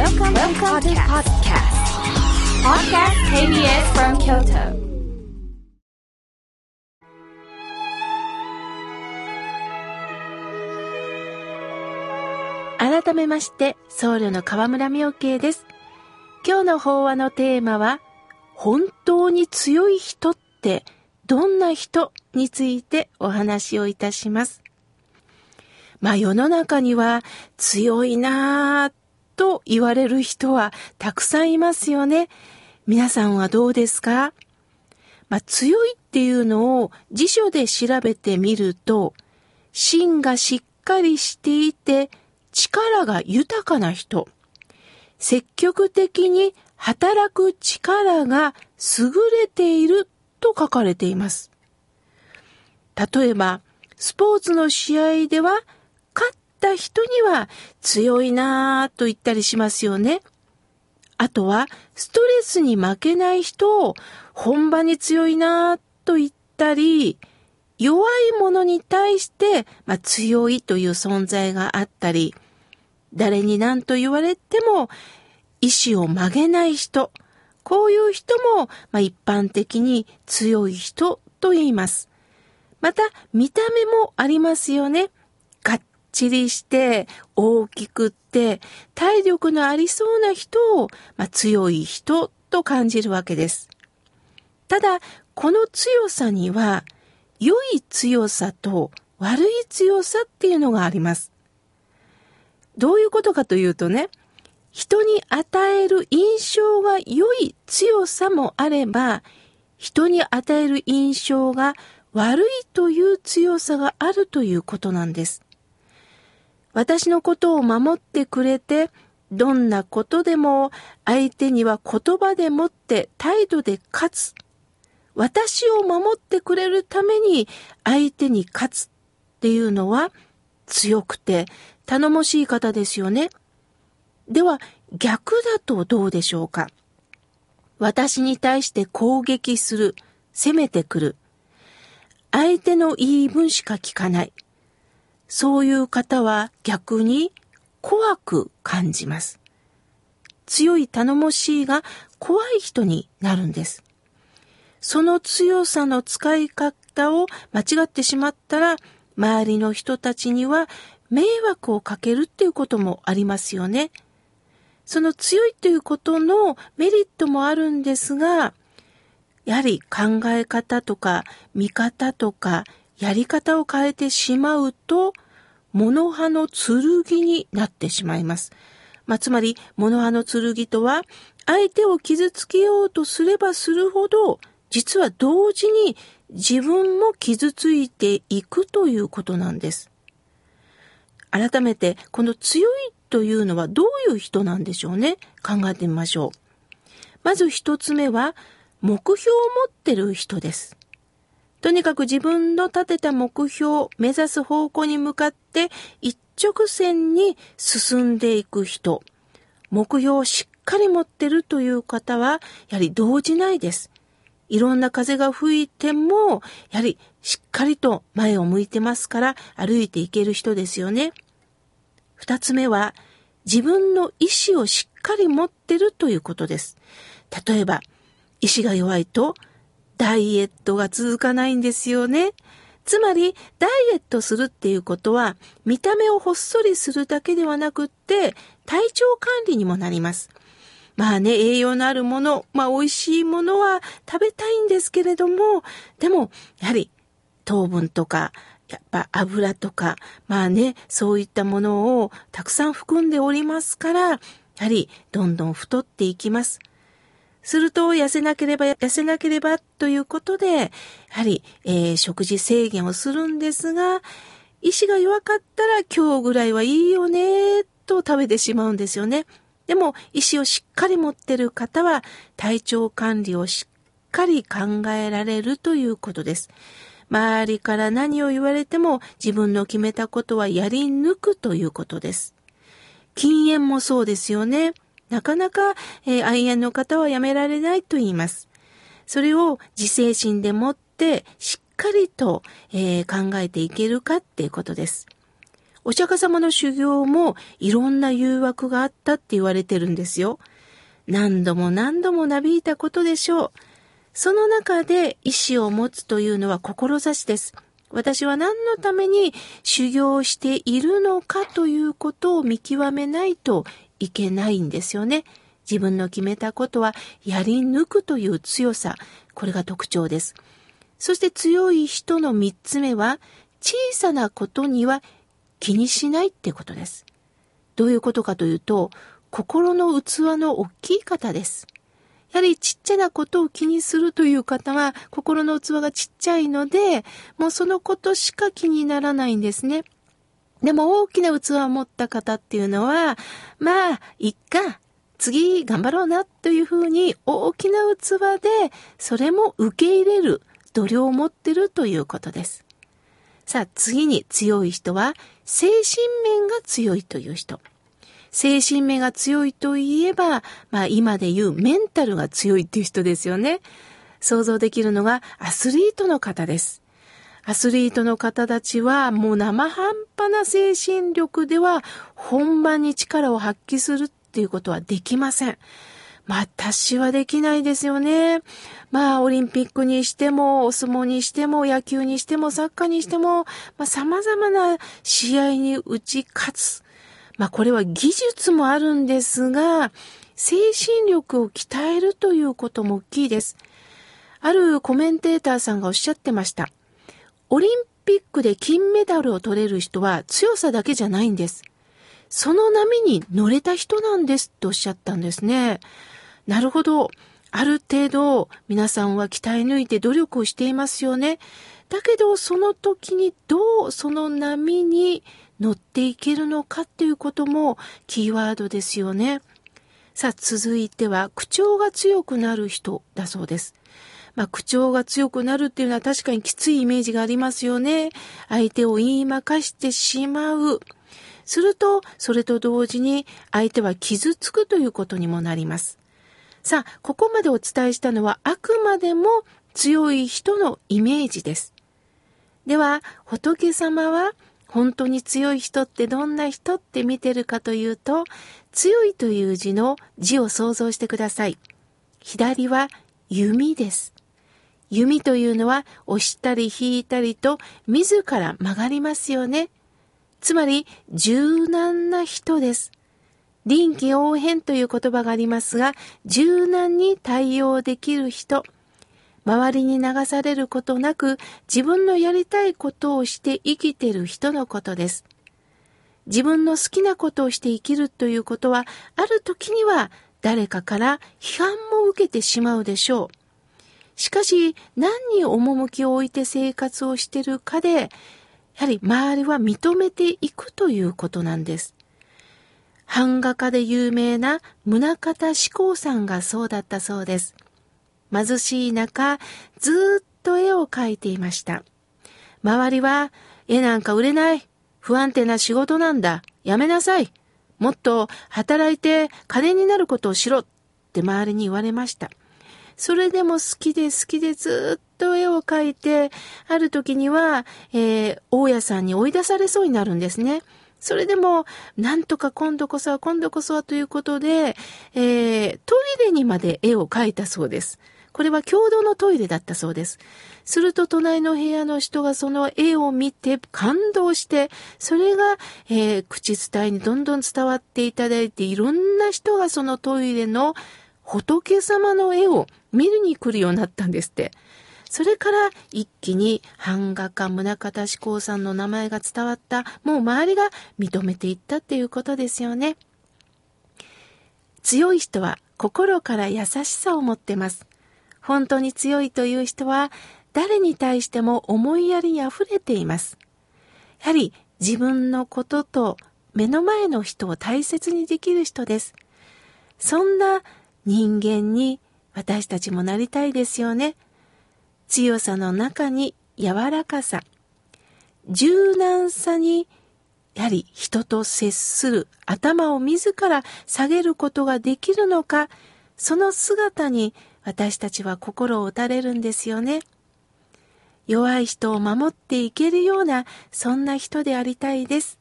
Welcome, Welcome to podcast. Podcast KBS from Kyoto. 改めまして、僧侶の河村明慶です。今日の法話のテーマは、本当に強い人ってどんな人についてお話をいたします。まあ世の中には強いなぁと言われる人はたくさんいますよね。皆さんはどうですか？まあ強いっていうのを辞書で調べてみると、芯がしっかりしていて力が豊かな人、積極的に働く力が優れていると書かれています。例えば、スポーツの試合では、った人には強いなぁと言ったりしますよね。あとは、ストレスに負けない人を本場に強いなぁと言ったり、弱いものに対して、まあ、強いという存在があったり、誰に何と言われても意志を曲げない人、こういう人も、まあ、一般的に強い人と言います。また、見た目もありますよね。ちりして、大きくって、体力のありそうな人を、まあ、強い人と感じるわけです。ただ、この強さには、良い強さと悪い強さっていうのがあります。どういうことかというとね、人に与える印象が良い強さもあれば、人に与える印象が悪いという強さがあるということなんです。私のことを守ってくれて、どんなことでも相手には言葉でもって態度で勝つ。私を守ってくれるために相手に勝つっていうのは強くて頼もしい方ですよね。では逆だとどうでしょうか？私に対して攻撃する、攻めてくる。相手の言い分しか聞かない。そういう方は逆に怖く感じます。強い頼もしいが怖い人になるんです。その強さの使い方を間違ってしまったら、周りの人たちには迷惑をかけるっていうこともありますよね。その強いということのメリットもあるんですが、やはり考え方とか見方とかやり方を変えてしまうと、物刃の剣になってしまいます。まあ、つまり、物刃の剣とは、相手を傷つけようとすればするほど、実は同時に自分も傷ついていくということなんです。改めて、この強いというのはどういう人なんでしょうね？考えてみましょう。まず一つ目は、目標を持ってる人です。とにかく自分の立てた目標、目指す方向に向かって一直線に進んでいく人。目標をしっかり持ってるという方は、やはり動じないです。いろんな風が吹いても、やはりしっかりと前を向いてますから歩いていける人ですよね。二つ目は、自分の意志をしっかり持ってるということです。例えば、意志が弱いと、ダイエットが続かないんですよね。つまり、ダイエットするっていうことは、見た目をほっそりするだけではなくって、体調管理にもなります。まあね、栄養のあるもの、まあ美味しいものは食べたいんですけれども、でも、やはり糖分とか、やっぱ油とか、まあね、そういったものをたくさん含んでおりますから、やはりどんどん太っていきます。すると、痩せなければ、痩せなければということで、やはり、えー食事制限をするんですが、意志が弱かったら今日ぐらいはいいよね、と食べてしまうんですよね。でも、意志をしっかり持ってる方は、体調管理をしっかり考えられるということです。周りから何を言われても自分の決めたことはやり抜くということです。禁煙もそうですよね。なかなか、えー愛煙の方はやめられないと言います。それを自制心でもってしっかりと、えー考えていけるかっていうことです。お釈迦様の修行もいろんな誘惑があったって言われてるんですよ。何度も何度もなびいたことでしょう。その中で意志を持つというのは志です。私は何のために修行しているのかということを見極めないといけないんですよね。自分の決めたことはやり抜くという強さ。これが特徴です。そして強い人の三つ目は、小さなことには気にしないってことです。どういうことかというと、心の器の大きい方です。やはりちっちゃなことを気にするという方は心の器がちっちゃいので、もうそのことしか気にならないんですね。でも大きな器を持った方っていうのは、まあ、いっか、次頑張ろうなというふうに大きな器でそれも受け入れる度量を持ってるということです。さあ次に強い人は精神面が強いという人。精神面が強いといえば、まあ今で言うメンタルが強いっていう人ですよね。想像できるのがアスリートの方です。アスリートの方たちはもう生半端な精神力では本番に力を発揮するっていうことはできません。私はできないですよね。まあ、オリンピックにしても、お相撲にしても、野球にしても、サッカーにしても、まあ、様々な試合に打ち勝つ。まあこれは技術もあるんですが、精神力を鍛えるということも大きいです。あるコメンテーターさんがおっしゃってました。オリンピックで金メダルを取れる人は強さだけじゃないんです。その波に乗れた人なんですとおっしゃったんですね。なるほど。ある程度皆さんは鍛え抜いて努力をしていますよね。だけどその時にどうその波に乗っていけるのかっていうこともキーワードですよね。さあ、続いては、口調が強くなる人だそうです。まあ、口調が強くなるっていうのは確かにきついイメージがありますよね。相手を言いまかしてしまう。すると、それと同時に相手は傷つくということにもなります。さあ、ここまでお伝えしたのはあくまでも強い人のイメージです。では、仏様は本当に強い人ってどんな人って見てるかというと、強いという字の字を想像してください。左は弓です。弓というのは押したり引いたりと自ら曲がりますよね。つまり柔軟な人です。臨機応変という言葉がありますが、柔軟に対応できる人。周りに流されることなく自分のやりたいことをして生きてる人のことです。自分の好きなことをして生きるということは、ある時には誰かから批判も受けてしまうでしょう。しかし、何に趣を置いて生活をしてるかで、やはり周りは認めていくということなんです。版画家で有名な宗像志功さんがそうだったそうです。貧しい中、ずっと絵を描いていました。周りは、絵なんか売れない。不安定な仕事なんだ。やめなさい。もっと働いて金になることをしろって周りに言われました。それでも好きで好きでずっと絵を描いて、ある時には、えー、大家さんに追い出されそうになるんですね。それでも、なんとか今度こそは今度こそはということで、えー、トイレにまで絵を描いたそうです。これは共同のトイレだったそうです。すると隣の部屋の人がその絵を見て感動して、それが、えー、口伝えにどんどん伝わっていただいて、いろんな人がそのトイレの仏様の絵を見るに来るようになったんですって。それから一気に版画家宗像志功さんの名前が伝わった、もう周りが認めていったっていうことですよね。強い人は心から優しさを持ってます。本当に強いという人は誰に対しても思いやりに溢れています。やはり自分のことと目の前の人を大切にできる人です。そんな人間に私たちもなりたいですよね。強さの中に柔らかさ、柔軟さにやはり人と接する頭を自ら下げることができるのか、その姿に私たちは心を打たれるんですよね。弱い人を守っていけるような、そんな人でありたいです。